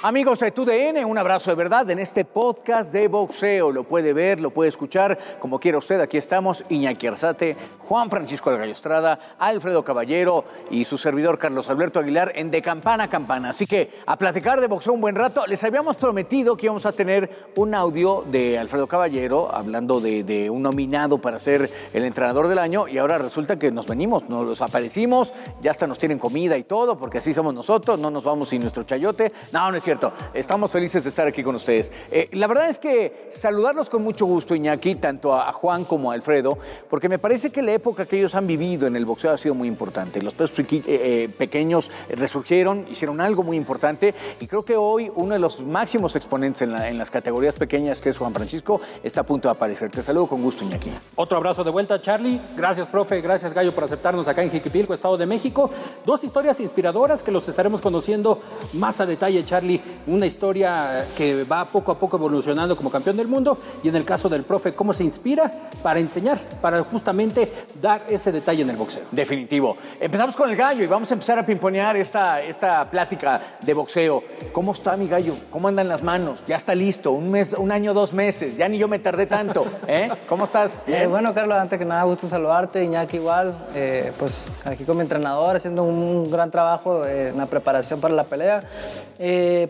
Amigos de TUDN, un abrazo de verdad en este podcast de boxeo. Lo puede ver, lo puede escuchar, como quiera usted. Aquí estamos, Iñaki Arzate, Juan Francisco de Gallo Estrada, Alfredo Caballero y su servidor Carlos Alberto Aguilar en De Campana a Campana. Así que a platicar de boxeo un buen rato. Les habíamos prometido que íbamos a tener un audio de Alfredo Caballero hablando de, un nominado para ser el entrenador del año y ahora resulta que nos venimos, nos los aparecimos, ya hasta nos tienen comida y todo, porque así somos nosotros, no nos vamos sin nuestro chayote. No, no cierto. Estamos felices de estar aquí con ustedes. Eh, la verdad es que saludarlos con mucho gusto, Iñaki, tanto a, Juan como a Alfredo, porque me parece que la época que ellos han vivido en el boxeo ha sido muy importante. Los pesos eh, eh, pequeños resurgieron, hicieron algo muy importante y creo que hoy uno de los máximos exponentes en las categorías pequeñas, que es Juan Francisco, está a punto de aparecer. Te saludo con gusto, Iñaki. Otro abrazo de vuelta, Charlie. Gracias, profe. Gracias, Gallo, por aceptarnos acá en Jiquipilco, Estado de México. Dos historias inspiradoras que los estaremos conociendo más a detalle, Charlie. Una historia que va poco a poco evolucionando como campeón del mundo y en el caso del profe, cómo se inspira para enseñar, para justamente dar ese detalle en el boxeo. Definitivo. Empezamos con el gallo y vamos a empezar a pimponear esta, esta plática de boxeo. ¿Cómo está mi gallo? ¿Cómo andan las manos? Ya está listo. Un mes, un año, dos meses. Ya ni yo me tardé tanto. ¿eh? ¿Cómo estás? Eh, bueno, Carlos, antes que nada, gusto saludarte, Iñaki igual, eh, pues aquí con mi entrenador haciendo un gran trabajo eh, en la preparación para la pelea.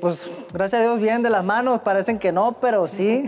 Pues gracias a Dios bien de las manos, parecen que no, pero sí.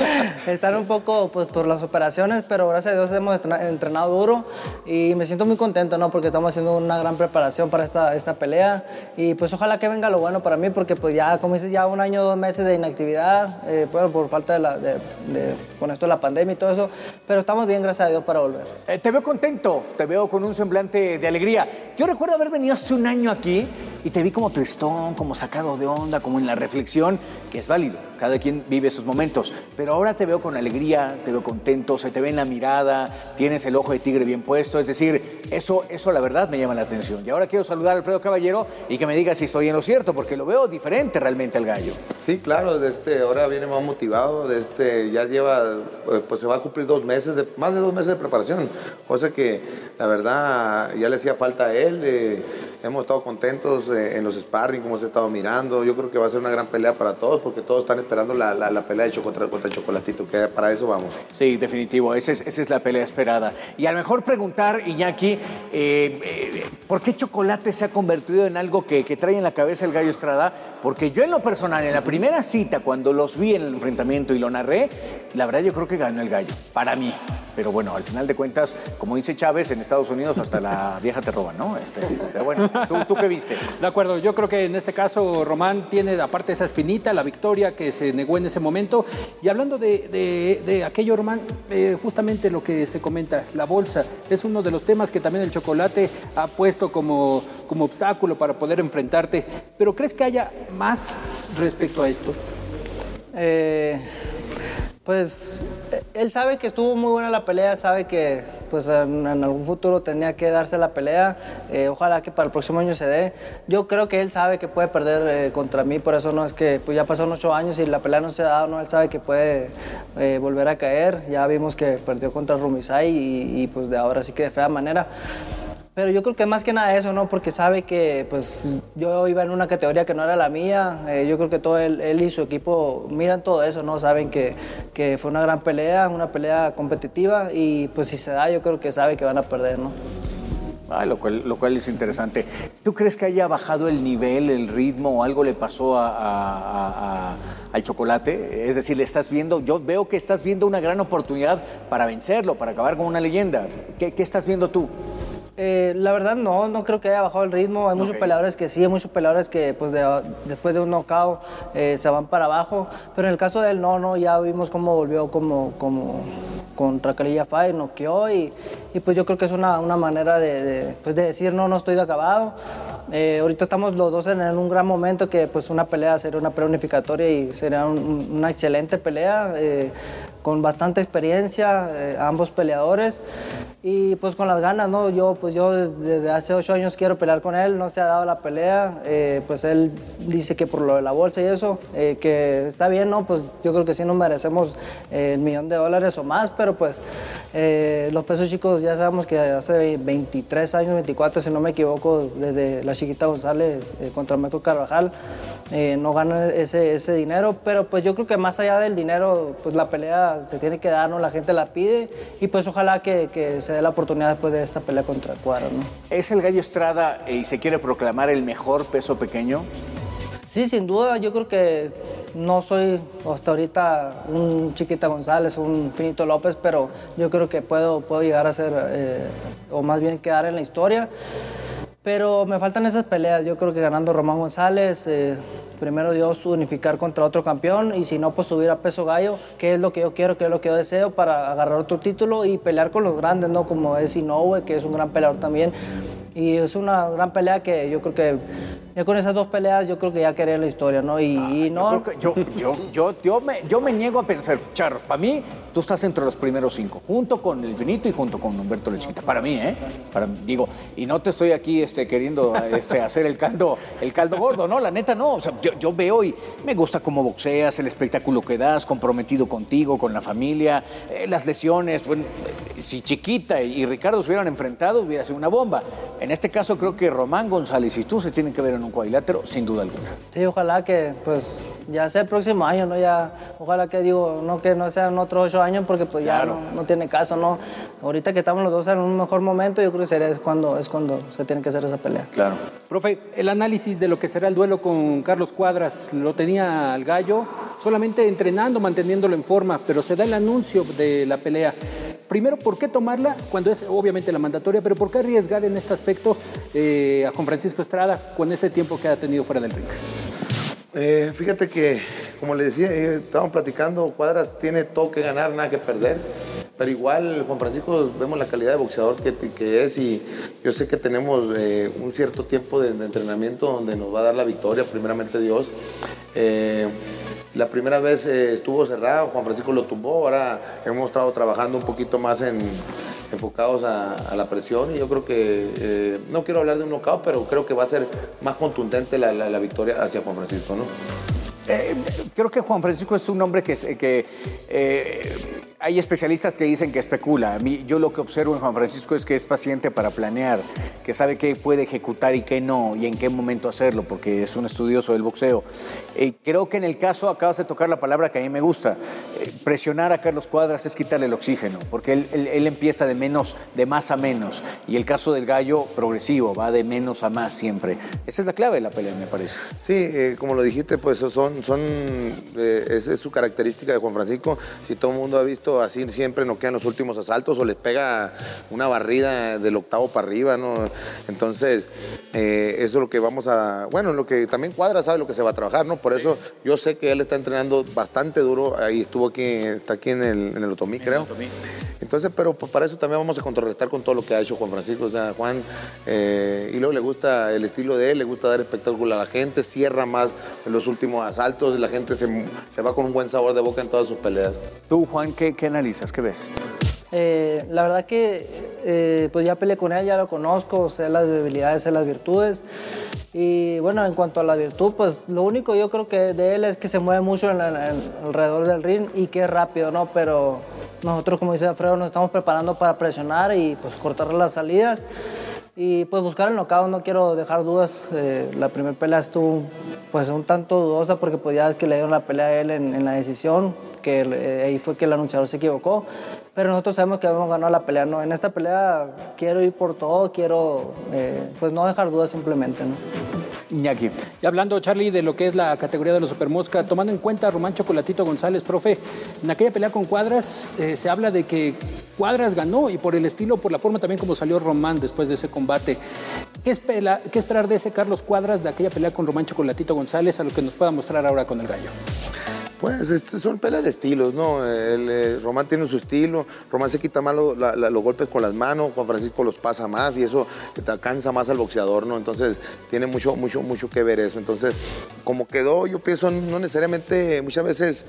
Están un poco pues, por las operaciones, pero gracias a Dios hemos entrena- entrenado duro y me siento muy contento, ¿no? Porque estamos haciendo una gran preparación para esta, esta pelea y pues ojalá que venga lo bueno para mí, porque pues ya, como dices, ya un año, dos meses de inactividad, eh, bueno, por falta de la, de, de- con esto de la pandemia y todo eso, pero estamos bien, gracias a Dios, para volver. Eh, te veo contento, te veo con un semblante de alegría. Yo recuerdo haber venido hace un año aquí y te vi como tristón, como sacado de onda, como en la reflexión, que es válido. Cada quien vive sus momentos. Pero ahora te veo con alegría, te veo contento, se te ve en la mirada, tienes el ojo de tigre bien puesto. Es decir, eso, eso la verdad me llama la atención. Y ahora quiero saludar a Alfredo Caballero y que me diga si estoy en lo cierto, porque lo veo diferente realmente al gallo. Sí, claro, de este, ahora viene más motivado, de este, ya lleva, eh, pues se va a cumplir dos meses, de, más de dos meses de preparación, cosa que la verdad ya le hacía falta a él, eh, hemos estado contentos eh, en los sparring, como se ha estado mirando, yo creo que va a ser una gran pelea para todos, porque todos están esperando la, la- pelea de Cho- contra, contra Chocolatito, que para eso vamos. Sí, definitivo, esa es, esa es la pelea esperada. Y a lo mejor preguntar, Iñaki, eh, eh, ¿por qué Chocolate se ha convertido en algo que, que trae en la cabeza el gallo Estrada? Porque yo en lo personal, en la primera cita, cuando los vi en el enfrentamiento y lo narré, la verdad yo creo que ganó el gallo, para mí. Pero bueno, al final de cuentas, como dice Chávez, en Estados Unidos hasta la vieja te roba, ¿no? Este, pero bueno, ¿tú, ¿tú qué viste? De acuerdo, yo creo que en este caso Román tiene aparte esa espinita, la victoria que se negó en ese momento. Y hablando de, de- de aquello, Román, eh, justamente lo que se comenta, la bolsa, es uno de los temas que también el chocolate ha puesto como, como obstáculo para poder enfrentarte. Pero ¿crees que haya más respecto a esto? Eh, pues él sabe que estuvo muy buena la pelea, sabe que pues en, en algún futuro tenía que darse la pelea. eh, ojalá que para el próximo año se dé. Yo creo que él sabe que puede perder eh, contra mí, por eso no es que pues ya pasaron ocho años y la pelea no se ha dado, no, él sabe que puede eh, volver a caer. Ya vimos que perdió contra Rumisai y, y, pues de ahora sí que de fea manera. Pero yo creo que más que nada eso, ¿no? Porque sabe que pues yo iba en una categoría que no era la mía. eh, yo creo que todo él, él y su equipo miran todo eso, ¿no? Saben que, que fue una gran pelea, una pelea competitiva y pues si se da yo creo que sabe que van a perder, ¿no? Lo, cual, lo cual es interesante. ¿Tú crees que haya bajado el nivel, el ritmo o algo le pasó a- a- a- al chocolate? Es decir, le estás viendo, yo veo que estás viendo una gran oportunidad para vencerlo, para acabar con una leyenda. ¿Qué, qué estás viendo tú? Eh, la verdad no, no creo que haya bajado el ritmo. Hay muchos peleadores que sí, hay muchos peleadores que pues de- después de un knockout eh, se van para abajo. Pero en el caso de él no, no, ya vimos cómo volvió como, como contra Calilla Fire, noqueó y, y pues yo creo que es una, una manera de, de, pues, de decir no, no estoy de acabado. Eh, ahorita estamos los dos en, en un gran momento que pues una pelea sería una pelea unificatoria y sería un- un- una excelente pelea con bastante experiencia ambos peleadores. Y pues con las ganas, ¿no? Yo, pues yo desde, hace ocho años quiero pelear con él, no se ha dado la pelea, eh, pues él dice que por lo de la bolsa y eso, eh, que está bien, ¿no? Pues yo creo que sí nos merecemos el millón de dólares o más, pero pues los pesos chicos ya sabemos que hace 23 años, 24, si no me equivoco, desde la chiquita González contra Marco Carvajal, no gana ese, ese dinero, pero pues yo creo que más allá del dinero, pues la pelea se tiene que dar, ¿no? La gente la pide y pues ojalá que, que se dé la oportunidad después de esta pelea contra Cuadra, ¿no? ¿Es el Gallo Estrada y se quiere proclamar el mejor peso pequeño? Sí, sin duda, yo creo que no soy hasta ahorita un Chiquita González, un Finito López, pero yo creo que puedo, puedo llegar a ser, eh, o más bien quedar en la historia. Pero me faltan esas peleas. Yo creo que ganando Román González, eh, primero Dios unificar contra otro campeón y si no, pues subir a peso gallo, que es lo que yo quiero, que es lo que yo deseo para agarrar otro título y pelear con los grandes, ¿no? Como es Inoue, que es un gran peleador también. Y es una gran pelea que yo creo que ya con esas dos peleas yo creo que ya quería la historia, ¿no? Y, no... Yo, yo, yo, yo, me, yo me niego a pensar, Charros, para mí tú estás entre los primeros cinco, junto con el Finito y junto con Humberto Lechita. Para mí, ¿eh? Para, digo, y no te estoy aquí este, queriendo este, hacer el caldo, el caldo gordo, ¿no? La neta no. O sea, yo, yo, veo y me gusta cómo boxeas, el espectáculo que das, comprometido contigo, con la familia, eh, las lesiones. Bueno, si Chiquita y Ricardo se hubieran enfrentado, hubiera sido una bomba. En este caso creo que Román González y tú se tienen que ver en un cuadrilátero, sin duda alguna. Sí, ojalá que pues ya sea el próximo año, ¿no? Ya, ojalá que digo, no que no sean otros ocho años porque pues ya no, tiene caso, ¿no? Ahorita que estamos los dos en un mejor momento, yo creo que sería es cuando, es cuando se tiene que hacer esa pelea. Claro. Profe, el análisis de lo que será el duelo con Carlos Cuadras, lo tenía al gallo solamente entrenando, manteniéndolo en forma, pero se da el anuncio de la pelea. Primero, ¿por qué tomarla cuando es obviamente la mandatoria, pero por qué arriesgar en este aspecto eh, a Juan Francisco Estrada con este tiempo que ha tenido fuera del ring? Eh, fíjate que, como le decía, eh, estábamos platicando, Cuadras tiene todo que ganar, nada que perder. Pero igual, Juan Francisco, vemos la calidad de boxeador que, es y yo sé que tenemos eh, un cierto tiempo de, entrenamiento donde nos va a dar la victoria, primeramente Dios. La primera vez estuvo cerrado, Juan Francisco lo tumbó, ahora hemos estado trabajando un poquito más en, enfocados a, la presión y yo creo que, eh, no quiero hablar de un knockout, pero creo que va a ser más contundente la, la, victoria hacia Juan Francisco, ¿no? Eh, creo que Juan Francisco es un hombre que, eh, hay especialistas que dicen que especula. A mí, yo lo que observo en Juan Francisco es que es paciente para planear, que sabe qué puede ejecutar y qué no, y en qué momento hacerlo, porque es un estudioso del boxeo. Eh, creo que en el caso, acabas de tocar la palabra que a mí me gusta, presionar a Carlos Cuadras es quitarle el oxígeno, porque él, empieza de menos, de más a menos, y el caso del gallo progresivo, va de menos a más siempre. Esa es la clave de la pelea, me parece. Sí, eh, como lo dijiste, pues son, son, esa es su característica de Juan Francisco. Si todo el mundo ha visto así siempre no quedan los últimos asaltos o les pega una barrida del octavo para arriba, ¿no? Entonces, eh, eso es lo que vamos a, bueno, lo que también Cuadra sabe lo que se va a trabajar, ¿no? Por eso yo sé que él está entrenando bastante duro, ahí estuvo aquí, está aquí en el, en el Otomí, creo. Entonces, pero para eso también vamos a contrarrestar con todo lo que ha hecho Juan Francisco, o sea, Juan, eh, y luego le gusta el estilo de él, le gusta dar espectáculo a la gente, cierra más en los últimos asaltos, la gente se, se va con un buen sabor de boca en todas sus peleas. Tú, Juan, ¿qué, ¿Qué analizas? ¿Qué ves? Eh, la verdad que eh, pues ya peleé con él, ya lo conozco, sé las debilidades, sé las virtudes. Y bueno, en cuanto a la virtud, pues lo único yo creo que de él es que se mueve mucho en, alrededor del ring y que es rápido, ¿no? Pero nosotros, como dice Alfredo, nos estamos preparando para presionar y pues cortar las salidas. Y pues buscar el knockout, no quiero dejar dudas. Eh, la primera pelea estuvo pues un tanto dudosa porque pues ya es que le dieron la pelea a él en, en la decisión que eh, ahí fue que el anunciador se equivocó. Pero nosotros sabemos que hemos ganado la pelea, ¿no? En esta pelea quiero ir por todo, quiero eh, pues no dejar dudas simplemente, ¿no? Iñaki. Y hablando, Charlie, de lo que es la categoría de los Supermosca, tomando en cuenta a Román Chocolatito González, profe, en aquella pelea con Cuadras eh, se habla de que Cuadras ganó y por el estilo, por la forma también como salió Román después de ese combate. ¿Qué, espera, ¿Qué esperar de ese Carlos Cuadras, de aquella pelea con Román Chocolatito González, a lo que nos pueda mostrar ahora con el gallo? Pues son peleas de estilos, ¿no? Eh, Román tiene su estilo, Román se quita más los golpes con las manos, Juan Francisco los pasa más y eso te cansa más al boxeador, ¿no? Entonces tiene mucho, mucho, mucho que ver eso. Entonces, como quedó, yo pienso, no necesariamente, muchas veces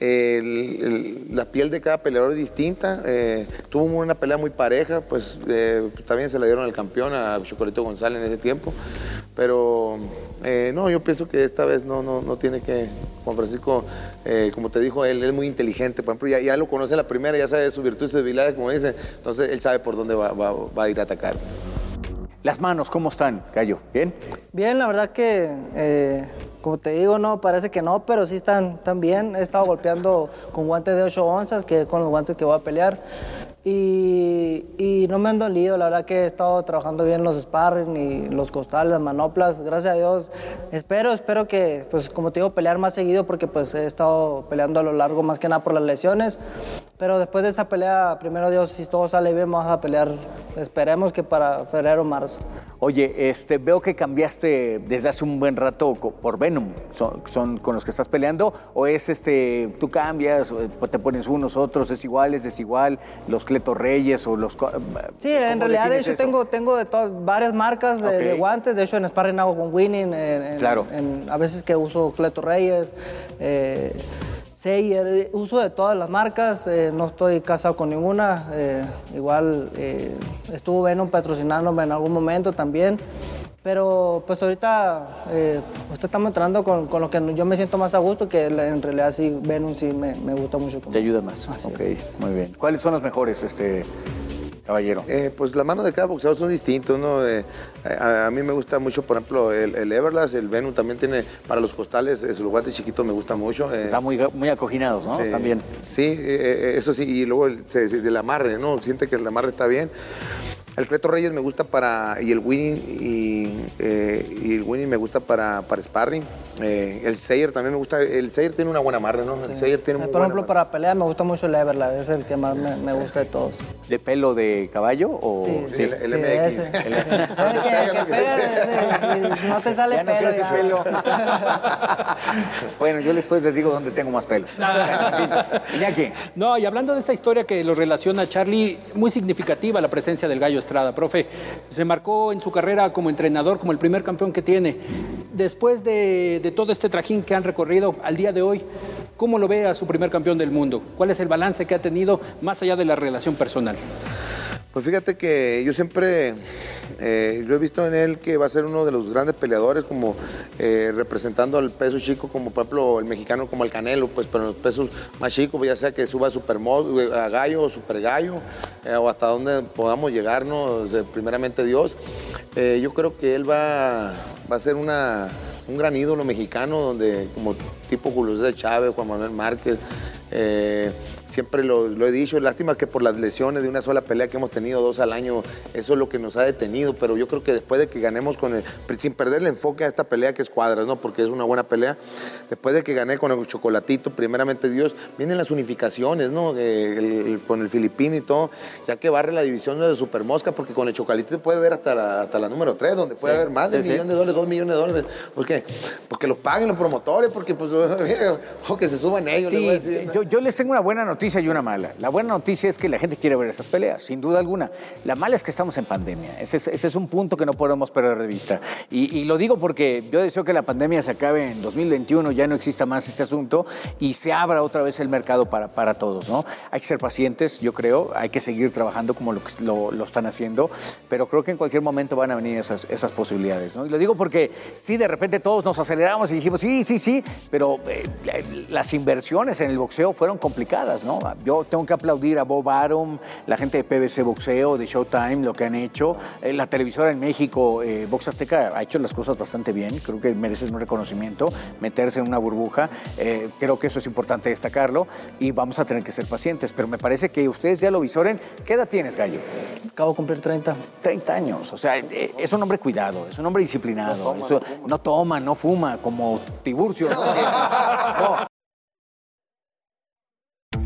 la piel de cada peleador es distinta. eh, tuvo una pelea muy pareja, pues eh, también se la dieron al campeón, a Chocolito González en ese tiempo. Pero eh, no, yo pienso que esta vez no, no, no tiene que. Juan Francisco, eh, como te dijo, él, él es muy inteligente. Por ejemplo, ya, lo conoce la primera, ya sabe sus virtudes y debilidades, como dice. Entonces él sabe por dónde va, va- va a ir a atacar. Las manos, ¿cómo están, Gallo? ¿Bien? Bien, la verdad que, eh, como te digo, no, parece que no, pero sí están, están bien. He estado golpeando con guantes de 8 onzas, que es con los guantes que voy a pelear. Y, no me han dolido, la verdad que he estado trabajando bien los sparring y los costales, las manoplas. Gracias a Dios. Espero, espero que, pues como te digo, pelear más seguido porque pues he estado peleando a lo largo más que nada por las lesiones. Pero después de esa pelea, primero Dios, si todo sale bien, vamos a pelear. Esperemos que para febrero o marzo. Oye, este, veo que cambiaste desde hace un buen rato por Venom. ¿Son, son con los que estás peleando? ¿O es este, tú cambias, o, pues, te pones unos, otros, es igual, es desigual, los Cleto Reyes o los... co- Sí, en ¿cómo realidad, de hecho, eso? tengo, tengo de varias marcas de, guantes. De hecho, en Sparring hago con Winning. en- en- Claro. en- a veces que uso Cleto Reyes, eh, Sayer, eh, uso de todas las marcas. eh, no estoy casado con ninguna. eh, igual eh, estuvo Venom patrocinándome en algún momento también. Pero pues ahorita usted estamos entrando con, con lo que yo me siento más a gusto, que en realidad sí, Venom sí me, me gusta mucho. Te ayuda más. Así ok, es. muy bien. ¿Cuáles son los mejores, este, caballero? Eh, pues las manos de cada boxeador son distintos, ¿no? Eh, a, a mí me gusta mucho, por ejemplo, el, el Everlast, el Venom también tiene, para los costales, eh, sus guantes chiquitos me gusta mucho. eh, Están muy, muy acoginados, ¿no? Sí, bien. Sí, eh, eh, eso sí, y luego el, se- se- del amarre, ¿no? Siente que el amarre está bien. El Cleto Reyes me gusta para, y el Winning, y, eh, y el Winning me gusta para, para sparring. Eh, el Sayer también me gusta, el Sayer tiene una buena amarre, ¿no? El Sayer tiene Eh, muy Por buena ejemplo, para pelea me gusta mucho el Everlast, es el que más me, me gusta de todos. ¿De pelo de caballo o...? sí, el- el sí, MX. ese. Sí, ¿Sabe que, que pega, ese, y no te sale Ya pelo. crece ya. pelo. bueno, yo después les digo dónde tengo más pelo. Iñaki, No, y hablando de esta historia que los relaciona Charlie, muy significativa la presencia del Gallo Estrada. Profe, se marcó en su carrera como entrenador, como el primer campeón que tiene. Después de, de todo este trajín que han recorrido al día de hoy, ¿cómo lo ve a su primer campeón del mundo? ¿Cuál es el balance que ha tenido más allá de la relación personal? Pues fíjate que yo siempre eh, yo he visto en él que va a ser uno de los grandes peleadores, como eh, representando al peso chico, como por ejemplo el mexicano como el Canelo, pues pero en los pesos más chicos, pues, ya sea que suba a supermo, a gallo o super gallo, eh, o hasta donde podamos llegarnos, eh, primeramente Dios. Eh, yo creo que él va, va a ser una, un gran ídolo mexicano, donde como tipo Julio César Chávez, Juan Manuel Márquez, eh, siempre lo, lo he dicho, lástima que por las lesiones de una sola pelea que hemos tenido dos al año, eso es lo que nos ha detenido, pero yo creo que después de que ganemos con el, sin perder el enfoque a esta pelea que es cuadras, ¿no? Porque es una buena pelea, después de que gané con el chocolatito, primeramente Dios, vienen las unificaciones, ¿no? Eh, el- el- con el filipino y todo, ya que barre la división de Super Mosca, porque con el chocolatito puede ver hasta la, hasta la número 3, donde puede haber más de sí, un sí. millón de dólares, dos millones de dólares. ¿Por qué? Porque los paguen los promotores, porque pues, o que se suban ellos. les voy a Sí, decir, ¿no? yo, yo les tengo una buena noticia y una mala. La buena noticia es que la gente quiere ver esas peleas, sin duda alguna. La mala es que estamos en pandemia. Ese es, un punto que no podemos perder de vista. Y, lo digo porque yo deseo que la pandemia se acabe en 2021, ya no exista más este asunto y se abra otra vez el mercado para, para todos. ¿no? Hay que ser pacientes, yo creo, hay que seguir trabajando como lo, lo, están haciendo, pero creo que en cualquier momento van a venir esas, esas posibilidades. Y lo digo porque sí, de repente todos nos aceleramos y dijimos, sí, sí, sí, pero eh, la- las inversiones en el boxeo fueron complicadas. ¿no? Yo tengo que aplaudir a Bob Arum, la gente de PBC Boxeo, de Showtime, lo que han hecho. Eh, la televisora en México, eh, Box Azteca, ha hecho las cosas bastante bien. Creo que merece un reconocimiento, meterse en una burbuja. Eh, creo que eso es importante destacarlo y vamos a tener que ser pacientes. Pero me parece que ustedes ya lo visoren. ¿Qué edad tienes, Gallo? Acabo de cumplir 30. 30 años. O sea, eh, es un hombre cuidado, es un hombre disciplinado. Eso- no, toma, no fuma, como Tiburcio. ¿no?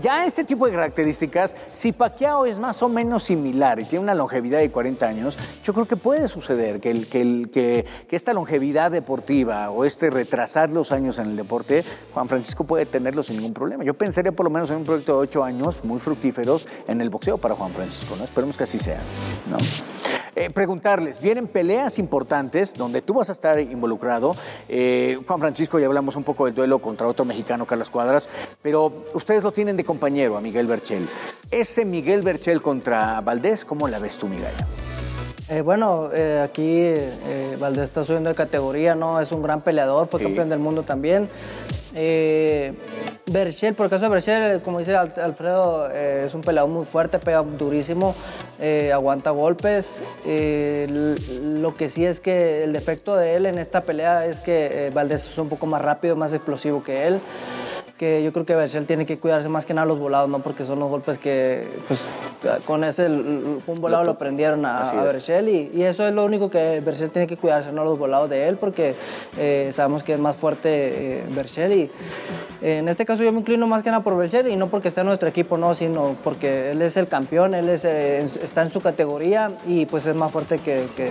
Ya este tipo de características, si Pacquiao es más o menos similar y tiene una longevidad de 40 años, yo creo que puede suceder que, esta longevidad deportiva o este retrasar los años en el deporte, Juan Francisco puede tenerlo sin ningún problema. Yo pensaría por lo menos en un proyecto de 8 años muy fructíferos en el boxeo para Juan Francisco, ¿no? Esperemos que así sea. Eh, preguntarles, vienen peleas importantes donde tú vas a estar involucrado. Eh, Juan Francisco, ya hablamos un poco del duelo contra otro mexicano, Carlos Cuadras, pero ustedes lo tienen de compañero a Miguel Berchel. Ese Miguel Berchel contra Valdés, ¿cómo la ves tú, Miguel? Eh, bueno, eh, aquí eh, Valdés está subiendo de categoría, ¿no? Es un gran peleador, fue Sí. campeón del mundo también. Berchel, por el caso de Berchel, como dice Al- Alfredo, es un peleador muy fuerte, pega durísimo, aguanta golpes. Lo que sí es que el defecto de él en esta pelea es que Valdés es un poco más rápido, más explosivo que él que yo creo que Berchel tiene que cuidarse más que nada los volados, ¿no? Porque son los golpes que, pues, con ese, un volado lo prendieron a, a. Berchel y, y eso es lo único que Berchel tiene que cuidarse, no los volados de él, porque eh, sabemos que es más fuerte eh, Berchel y eh, en este caso yo me inclino más que nada por Berchel y no porque esté en nuestro equipo, no, sino porque él es el campeón, él es, eh, está en su categoría y pues es más fuerte que, que,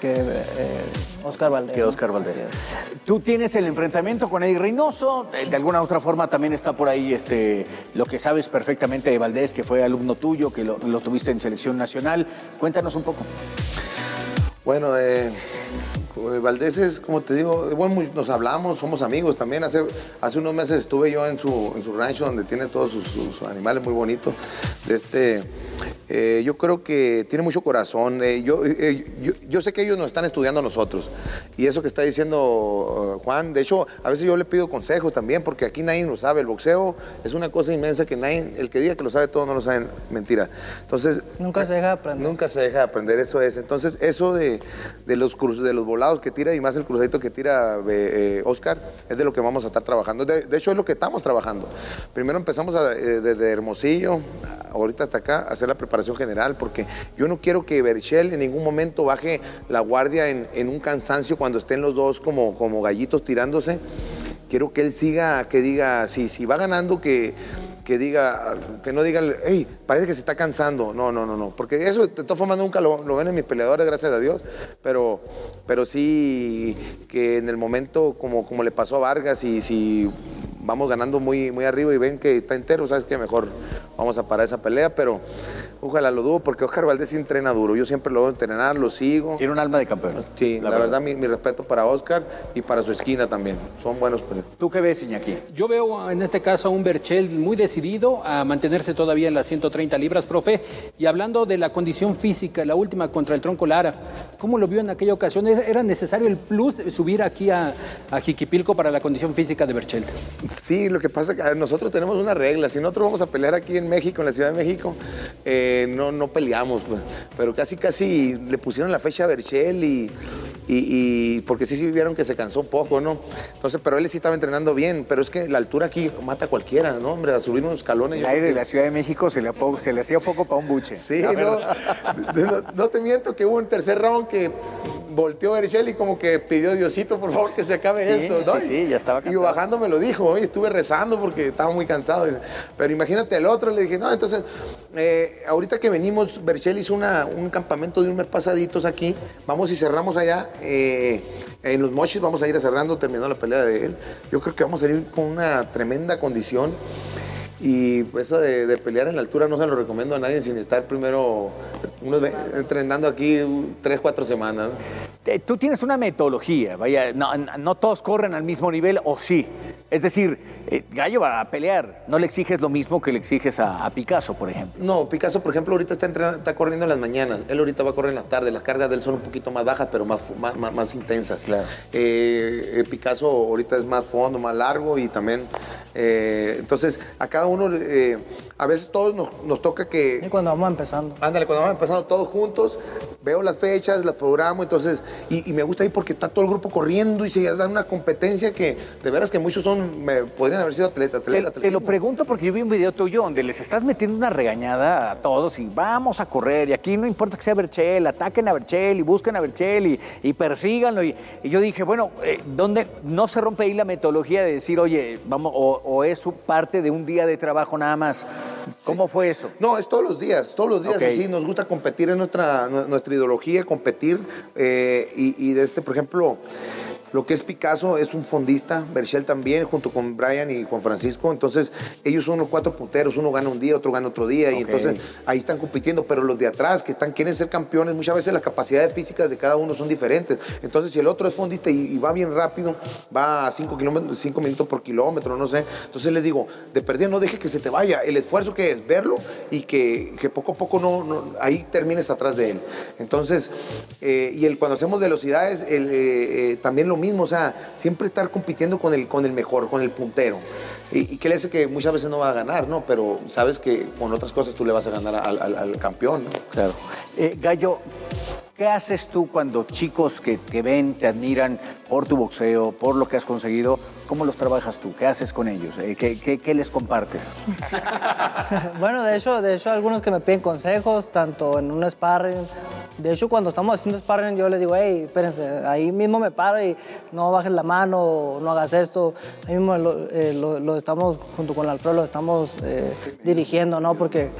que, eh, Oscar Valdez. Que. Oscar Valdés. Tú tienes el enfrentamiento con Eddie Reynoso, eh, de alguna otra forma también está por ahí este, lo que sabes perfectamente de Valdés, que fue alumno tuyo, que lo, lo tuviste en selección nacional. Cuéntanos un poco. Bueno, eh, Valdés es, como te digo, eh, bueno, nos hablamos, somos amigos también. Hace, hace unos meses estuve yo en su, en su rancho donde tiene todos sus, sus animales muy bonitos. Este, eh, yo creo que tiene mucho corazón. eh, yo, eh, yo, yo sé que ellos nos están estudiando a nosotros. Y eso que está diciendo eh, Juan, de hecho, a veces yo le pido consejos también, porque aquí nadie lo sabe. El boxeo es una cosa inmensa que nadie, el que diga que lo sabe todo no lo sabe, mentira. Entonces, Nunca se deja de aprender. Nunca se deja de aprender, eso es. Entonces, eso de, de los de los volados que tira y más el cruzadito que tira eh, eh, Oscar, es de lo que vamos a estar trabajando. De, hecho, es lo que estamos trabajando. Primero empezamos eh, desde Hermosillo, ahorita hasta acá, a hacer la preparación general, porque yo no quiero que Berchel en ningún momento baje la guardia en, en un cansancio cuando estén los dos como, como gallitos tirándose. Quiero que él siga, que diga, si, si va ganando, que, que diga, que no diga, hey, parece que se está cansando. No, no, no, no. Porque eso, de todas formas, nunca lo, lo ven en mis peleadores, gracias a Dios. Pero, pero sí que en el momento, como, como le pasó a Vargas, y si vamos ganando muy, muy arriba y ven que está entero, sabes que mejor vamos a parar esa pelea. Pero ojalá lo dudo, porque Oscar Valdés sí entrena duro. Yo siempre lo voy a entrenar, lo sigo. Tiene un alma de campeón. Sí, la, verdad, mi, mi respeto para Oscar y para su esquina también. Son buenos. ¿Tú qué ves, Iñaki? Yo veo en este caso a un Berchel muy decidido a mantenerse todavía en las 130 libras, profe. Y hablando de la condición física, la última contra el Tronco Lara, ¿cómo lo vio en aquella ocasión? ¿Era necesario el plus subir aquí a, a Jiquipilco para la condición física de Berchel? Sí, lo que pasa es que nosotros tenemos una regla. Si nosotros vamos a pelear aquí en México, en la Ciudad de México, eh, no, no peleamos. pues. Pero casi, casi le pusieron la fecha a Berchel y, y- y- porque sí, sí vieron que se cansó poco, ¿no? Entonces, pero él sí estaba entrenando bien. Pero es que la altura aquí mata a cualquiera, ¿no? Hombre, a subir unos escalones. El aire de la Ciudad de México se le, se le hacía poco para un buche. Sí, no, no, no te miento que hubo un tercer round que volteó Berchel y como que pidió Diosito, por favor, que se acabe Sí, esto. ¿no? sí, sí, ya estaba Y cansado. bajando me lo dijo, oye, estuve rezando porque estaba muy cansado. Pero imagínate el otro, le dije, no, entonces, eh, ahorita que venimos, Berchel hizo un campamento de un mes pasaditos aquí, vamos y cerramos allá. eh, en los mochis vamos a ir cerrando, terminó la pelea de él. Yo creo que vamos a ir con una tremenda condición. Y eso de, de pelear en la altura no se lo recomiendo a nadie sin estar primero unos entrenando aquí tres, cuatro semanas. Eh, Tú tienes una metodología, vaya, no, no todos corren al mismo nivel, o sí. Es decir, eh, Gallo va a pelear, no le exiges lo mismo que le exiges a, a Picasso, por ejemplo. No, Picasso, por ejemplo, ahorita está, entrenando- está corriendo en las mañanas. Él ahorita va a correr en la tarde. Las cargas de él son un poquito más bajas, pero más, más, más, más intensas. Claro. Eh, Picasso ahorita es más fondo, más largo y también. Eh, entonces, a cada uno. eh, a veces todos nos, nos toca que... Y cuando vamos empezando. Ándale, cuando vamos empezando todos juntos, veo las fechas, las programo, entonces, y, y me gusta ir porque está todo el grupo corriendo y se dan una competencia que de veras que muchos son, me, podrían haber sido atletas. Te, atleta, te lo pregunto porque yo vi un video tuyo donde les estás metiendo una regañada a todos y vamos a correr y aquí no importa que sea Berchel, ataquen a Berchel y busquen a Berchel y, y persíganlo. Y, y yo dije, bueno, eh, ¿dónde no se rompe ahí la metodología de decir, oye, vamos, o, o es parte de un día de trabajo nada más? ¿Cómo fue eso? No, es todos los días, todos los días Ok. así, nos gusta competir en nuestra, nu- nuestra ideología, competir, eh, y, y de este, por ejemplo, lo que es Picasso es un fondista, Berchel también, junto con Brian y Juan Francisco, entonces ellos son los cuatro punteros, uno gana un día, otro gana otro día, y Ok. entonces ahí están compitiendo, pero los de atrás que están, quieren ser campeones, muchas veces las capacidades físicas de cada uno son diferentes, entonces si el otro es fondista y, y va bien rápido, va a 5 kilómetros, cinco minutos por kilómetro, no sé, entonces les digo, de perdida no deje que se te vaya, el esfuerzo que es verlo y que, que poco a poco no, no- ahí termines atrás de él. Entonces, eh, y el, cuando hacemos velocidades, el, eh, eh, también lo mismo, o sea, siempre estar compitiendo con el, con el mejor, con el puntero. Y, y que le hace que muchas veces no va a ganar, ¿no? Pero sabes que con otras cosas tú le vas a ganar al, campeón, ¿no? Claro. Eh, Gallo, ¿qué haces tú cuando chicos que te ven, te admiran por tu boxeo, por lo que has conseguido, cómo los trabajas tú? ¿Qué haces con ellos? Eh, ¿qué, les compartes? Bueno, de hecho, de hecho, algunos que me piden consejos, tanto en un sparring. De hecho, cuando estamos haciendo sparring, yo les digo, hey, espérense, ahí mismo me paro y no bajes la mano, no hagas esto. Ahí mismo lo, eh, estamos, junto con Alfredo, lo estamos eh, dirigiendo, ¿no? Porque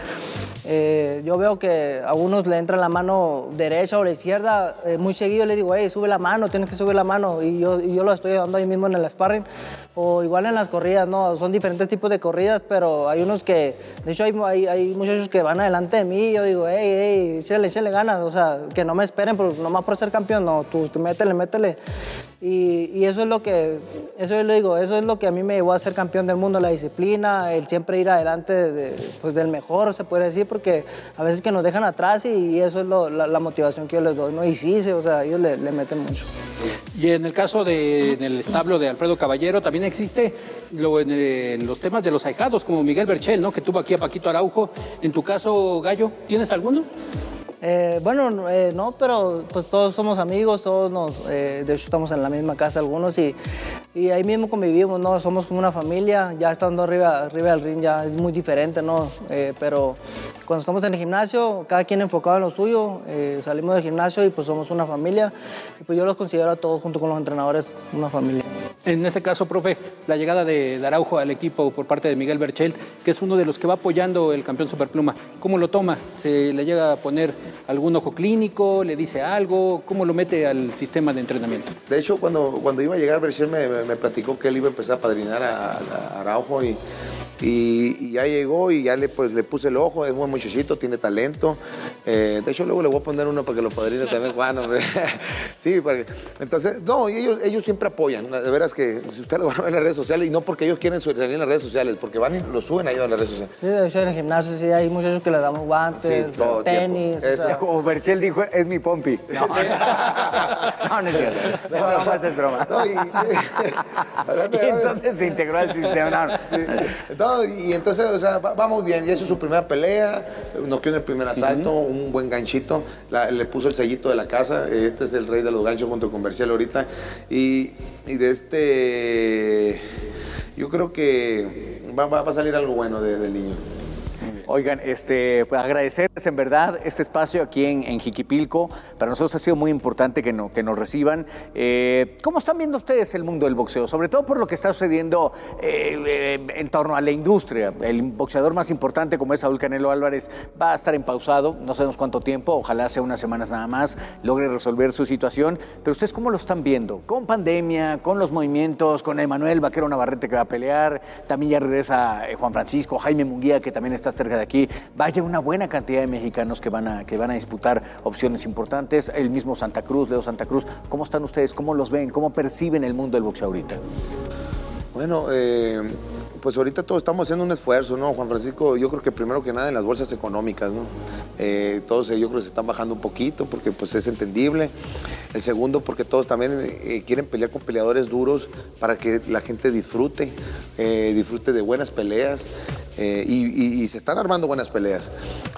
eh, yo veo que a unos le entra la mano derecha o la izquierda, eh, muy seguido le digo, hey, sube la mano, tienes que subir la mano. Y yo, y yo lo estoy dando ahí mismo en el sparring. O igual en las corridas, ¿no? Son diferentes tipos de corridas, pero hay unos que, de hecho hay, hay, hay muchachos que van adelante de mí y yo digo, hey, hey, échale, échale ganas, o sea, que no me esperen por, nomás por ser campeón, no, tú, tú métele, métele. Y, y eso es lo que, eso le digo, eso es lo que a mí me llevó a ser campeón del mundo, la disciplina, el siempre ir adelante de- pues, del mejor, se puede decir, porque a veces que nos dejan atrás y, y eso es lo- la, la motivación que yo les doy, ¿no? Y sí, sí, o sea, ellos le, le meten mucho. Y en el caso de- del establo de Alfredo Caballero también existe lo- en, eh, en los temas de los ahijados, como Miguel Berchel, ¿no? que tuvo aquí a Paquito Araujo. En tu caso, Gallo, ¿tienes alguno? Eh, bueno, eh, no, pero pues todos somos amigos, todos nos, eh, de hecho estamos en la misma casa algunos y, y ahí mismo convivimos, ¿no? Somos como una familia, ya estando arriba, arriba del ring ya es muy diferente, ¿no? Pero cuando estamos en el gimnasio, cada quien enfocado en lo suyo, salimos del gimnasio y pues somos una familia y pues yo los considero a todos junto con los entrenadores una familia. En ese caso, profe, la llegada de, de Araujo al equipo por parte de Miguel Berchel, que es uno de los que va apoyando el campeón Superpluma, ¿cómo lo toma? ¿Se le llega a poner algún ojo clínico? ¿Le dice algo? ¿Cómo lo mete al sistema de entrenamiento? De hecho, cuando, cuando iba a llegar, Berchel me, me- me platicó que él iba a empezar a padrinar a, a Araujo y, y- y ya llegó y ya le, pues, le puse el ojo, es buen muchachito, tiene talento. Eh, de hecho, luego le voy a poner uno para que lo padrine también Juan, hombre. sí, porque, entonces, no, ellos, ellos siempre apoyan, de veras que si ustedes lo van a ver en las redes sociales, y no porque ellos quieren salir en las redes sociales, porque van y lo suben ahí a las redes sociales. Sí, de hecho en el gimnasio sí hay muchachos que le damos guantes, Sí, todo tenis, o sea, Como Berchel dijo, es mi pompi. No, no, no es cierto. Es broma, es broma. No, y- entonces se integró al sistema. No, no. No, y entonces, o sea, va- vamos bien. Ya hizo su primera pelea, noqueó en el primer asalto, un buen ganchito. La- le puso el sellito de la casa. Este es el rey de los ganchos junto con Berciel ahorita. Y, y de este. Yo creo que va, va- va a salir algo bueno de- del niño. Oigan, este, pues agradecerles en verdad este espacio aquí en, en Jiquipilco. Para nosotros ha sido muy importante que, no- que nos reciban. Eh, ¿Cómo están viendo ustedes el mundo del boxeo? Sobre todo por lo que está sucediendo eh, eh, en torno a la industria. El boxeador más importante, como es Saúl Canelo Álvarez, va a estar en pausado, no sabemos cuánto tiempo, ojalá sea unas semanas nada más, logre resolver su situación. Pero ustedes, ¿cómo lo están viendo? Con pandemia, con los movimientos, con Emanuel Vaquero Navarrete que va a pelear, también ya regresa eh, Juan Francisco, Jaime Munguía, que también está cerca de aquí. Vaya una buena cantidad de mexicanos que van a, que van a disputar opciones importantes. El mismo Santa Cruz, Leo Santa Cruz. ¿Cómo están ustedes? ¿Cómo los ven? ¿Cómo perciben el mundo del boxeo ahorita? Bueno, eh, pues ahorita todos estamos haciendo un esfuerzo, ¿no? Juan Francisco, yo creo que primero que nada en las bolsas económicas, ¿no? Eh, todos yo creo que se están bajando un poquito porque pues es entendible. El segundo porque todos también eh, quieren pelear con peleadores duros para que la gente disfrute, disfrute de buenas peleas. Eh, y, y- y se están armando buenas peleas.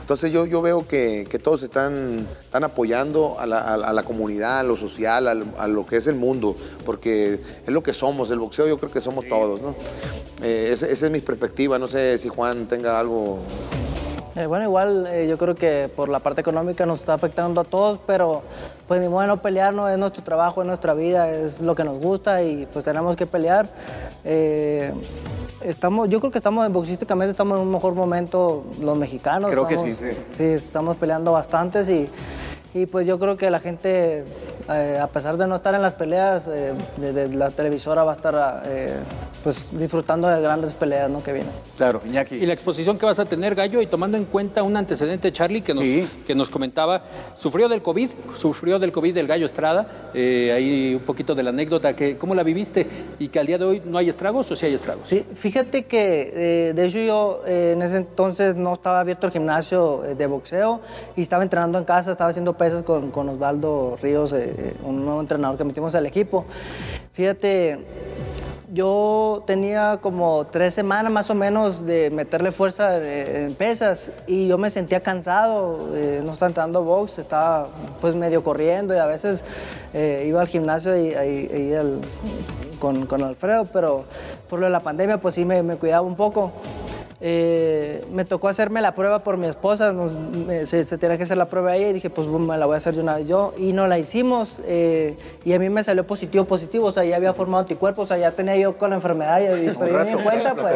Entonces yo, yo veo que, que todos están, están apoyando a la, a la- a la comunidad, a lo social, al- a, lo que es el mundo, porque es lo que somos, el boxeo yo creo que somos todos, ¿no? Eh, esa, esa es mi perspectiva, no sé si Juan tenga algo... Eh, bueno, igual eh, yo creo que por la parte económica nos está afectando a todos, pero pues ni modo de no pelear, no es nuestro trabajo, es nuestra vida, es lo que nos gusta y pues tenemos que pelear. Eh, estamos, yo creo que estamos boxísticamente estamos en un mejor momento los mexicanos. Creo que sí, sí. Sí, estamos peleando bastantes y, y pues yo creo que la gente, eh, a pesar de no estar en las peleas, eh, de, de la televisora va a estar eh, pues disfrutando de grandes peleas ¿no? que vienen. Claro, Iñaki. Y la exposición que vas a tener, Gallo, y tomando en cuenta un antecedente, Charlie, que nos, Sí. que nos comentaba, sufrió del COVID, sufrió del COVID del Gallo Estrada, eh, ahí un poquito de la anécdota, que, ¿cómo la viviste? Y que al día de hoy no hay estragos o sí hay estragos. Sí, fíjate que eh, de hecho yo eh, en ese entonces no estaba abierto el gimnasio eh, de boxeo y estaba entrenando en casa, estaba haciendo pesas con, con Osvaldo Ríos, eh, eh, un nuevo entrenador que metimos al equipo. Fíjate, yo tenía como tres semanas más o menos de meterle fuerza eh, en pesas y yo me sentía cansado, eh, no estaba entrando box, estaba pues medio corriendo y a veces iba al gimnasio y, con, con Alfredo, pero por lo de la pandemia pues sí me cuidaba un poco. Eh, me tocó hacerme la prueba por mi esposa, nos- me- se, se tenía que hacer la prueba a ella y dije, pues me la voy a hacer de una vez yo. Y no la hicimos eh, y a mí me salió positivo, positivo, o sea, ya había formado anticuerpos, o sea, ya tenía yo con la enfermedad, y, pero yo ni en cuenta, pues.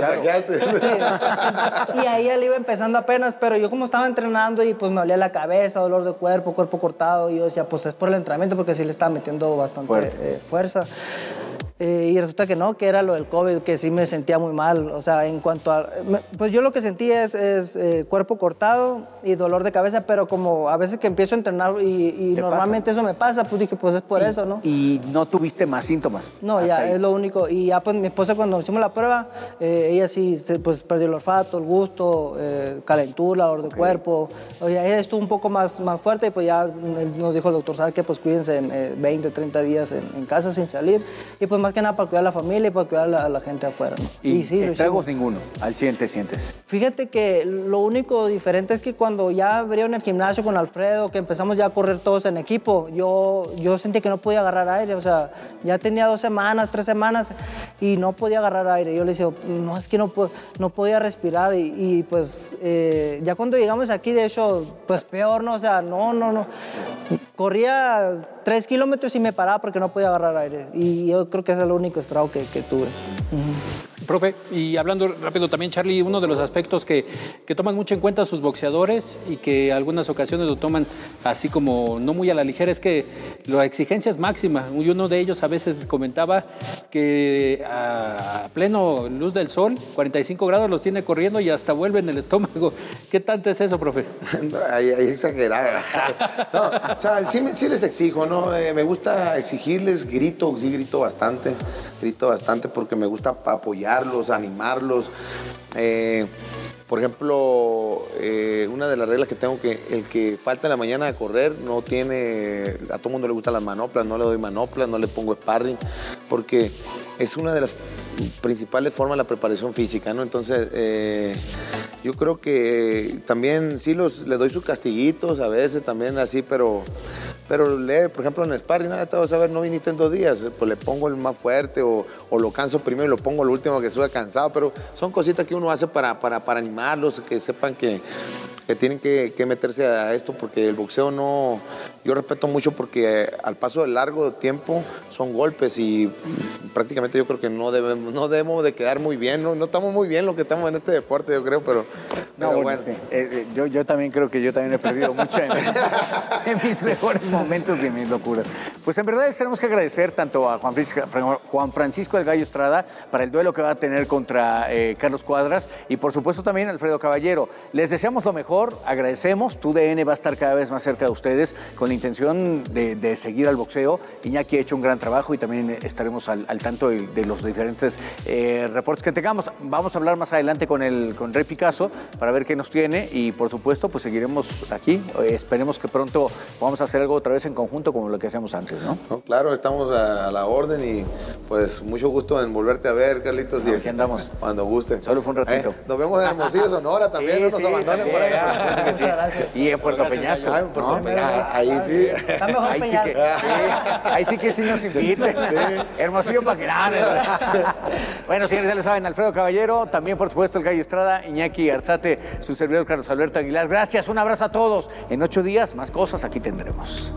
Sí. Y ahí él iba empezando apenas, pero yo como estaba entrenando y pues me dolía la cabeza, dolor de cuerpo, cuerpo cortado, y yo decía, pues es por el entrenamiento porque sí le estaba metiendo bastante eh, fuerza. Eh, y resulta que no, que era lo del COVID, que sí me sentía muy mal. O sea, en cuanto a... Pues yo lo que sentí es, es, eh, cuerpo cortado y dolor de cabeza, pero como a veces que empiezo a entrenar y, y ¿Te normalmente eso me pasa, pues dije, pues es por eso, ¿no? Y no tuviste más síntomas. No, ya ahí. es lo único. Y ya pues mi esposa cuando hicimos la prueba, eh, ella sí pues perdió el olfato, el gusto, eh, calentura, dolor de cuerpo. O sea, ella estuvo un poco más, más fuerte y pues ya nos dijo el doctor, ¿sabe qué? Pues cuídense eh, 20, 30 días en, en casa sin salir. Y pues más que nada para cuidar a la familia y para cuidar a la, a la gente afuera, ¿no? Y, sí, lo estragos ninguno. Al 100 te sientes. Fíjate que lo único diferente es que cuando ya abrieron el gimnasio con Alfredo, que empezamos ya a correr todos en equipo, yo, yo sentí que no podía agarrar aire, o sea, ya tenía dos semanas, tres semanas y no podía agarrar aire. Yo le decía, no, es que no, no podía respirar y, y, pues eh, ya cuando llegamos aquí, de hecho, pues peor, ¿no? O sea, no, no, no. Corría tres kilómetros y me paraba porque no podía agarrar aire y yo creo que ese es el único estrago que, que tuve. Profe, y hablando rápido también, Charlie, uno de los aspectos que, que toman mucho en cuenta sus boxeadores y que algunas ocasiones lo toman así como no muy a la ligera es que la exigencia es máxima. Y uno de ellos a veces comentaba que a pleno luz del sol, 45 grados los tiene corriendo y hasta vuelve en el estómago. ¿Qué tanto es eso, profe? No, ahí, ahí exagerado. No, o sea, sí, sí les exijo, ¿no? Eh, me gusta exigirles, grito, sí grito bastante, grito bastante porque me gusta apoyarlos, animarlos. Eh, por ejemplo, eh, una de las reglas que tengo que el que falta en la mañana a correr no tiene, a todo mundo le gustan las manoplas, no le doy manoplas, no le pongo sparring, porque es una de las principales formas de la preparación física, ¿no? Entonces, eh, yo creo que también sí los, le doy sus castiguitos a veces también así, pero, pero le, por ejemplo en el sparring, nada, vas a ver, no viniste en dos días, pues le pongo el más fuerte o, lo canso primero y lo pongo el último que sube cansado, pero son cositas que uno hace para, para animarlos, que sepan que, que tienen que, que meterse a esto porque el boxeo no, yo respeto mucho porque eh, al paso del largo tiempo son golpes y prácticamente yo creo que no debemos, no debemos de quedar muy bien, no, no estamos muy bien lo que estamos en este deporte, yo creo, pero, No, pero bueno, sí. Eh, eh, yo, yo también creo que yo también he perdido mucho en, en mis mejores momentos y en mis locuras. Pues en verdad les tenemos que agradecer tanto a Juan Francisco, Juan Francisco del Gallo Estrada para el duelo que va a tener contra eh, Carlos Cuadras y por supuesto también a Alfredo Caballero. Les deseamos lo mejor. Mejor. Agradecemos. Tu DN va a estar cada vez más cerca de ustedes con la intención de, de seguir al boxeo. Iñaki ha hecho un gran trabajo y también estaremos al, al tanto de, de los diferentes eh, reportes que tengamos. Vamos a hablar más adelante con el con Rey Picasso para ver qué nos tiene y por supuesto pues seguiremos aquí. Eh, esperemos que pronto podamos hacer algo otra vez en conjunto como lo que hacíamos antes, ¿no? No, claro, estamos a, a la orden y pues mucho gusto en volverte a ver, Carlitos. y Aquí andamos. Cuando gusten. Solo fue un ratito. Eh, Nos vemos en Hermosillo, Sonora también, Sí, no nos sí, abandonen por allá. Sí. Muchas gracias. Y en Puerto Peñasco. Ah, Puerto ¿no? Peñasco. Ahí sí. Está mejor Ahí sí, que, sí, ahí sí que sí nos inviten. Hermosillo para nada. Bueno, señores, ya lo saben, Alfredo Caballero, también por supuesto el Gallo Estrada, Iñaki Arzate, su servidor Carlos Alberto Aguilar. Gracias, un abrazo a todos. En ocho días, más cosas aquí tendremos.